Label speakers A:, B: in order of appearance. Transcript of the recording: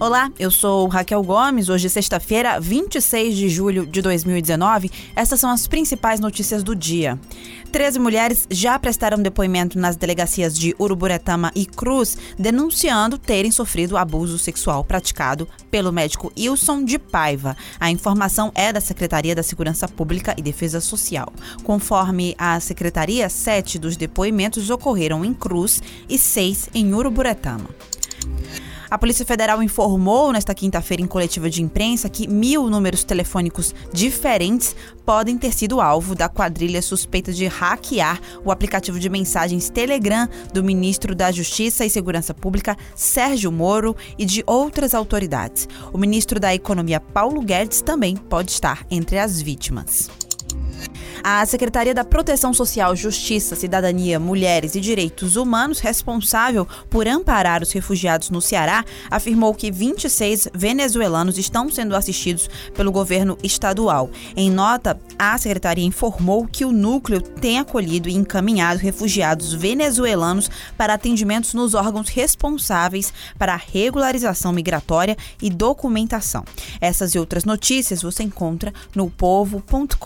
A: Olá, eu sou Raquel Gomes. Hoje, sexta-feira, 26 de julho de 2019. Essas são as principais notícias do dia. Treze mulheres já prestaram depoimento nas delegacias de Uruburetama e Cruz, denunciando terem sofrido abuso sexual praticado pelo médico Wilson de Paiva. A informação é da Secretaria da Segurança Pública e Defesa Social. Conforme a secretaria, sete dos depoimentos ocorreram em Cruz e seis em Uruburetama. A Polícia Federal informou nesta quinta-feira em coletiva de imprensa que mil números telefônicos diferentes podem ter sido alvo da quadrilha suspeita de hackear o aplicativo de mensagens Telegram do ministro da Justiça e Segurança Pública, Sérgio Moro, e de outras autoridades. O ministro da Economia, Paulo Guedes, também pode estar entre as vítimas. A Secretaria da Proteção Social, Justiça, Cidadania, Mulheres e Direitos Humanos, responsável por amparar os refugiados no Ceará, afirmou que 26 venezuelanos estão sendo assistidos pelo governo estadual. Em nota, a secretaria informou que o núcleo tem acolhido e encaminhado refugiados venezuelanos para atendimentos nos órgãos responsáveis para a regularização migratória e documentação. Essas e outras notícias você encontra no povo.com.br.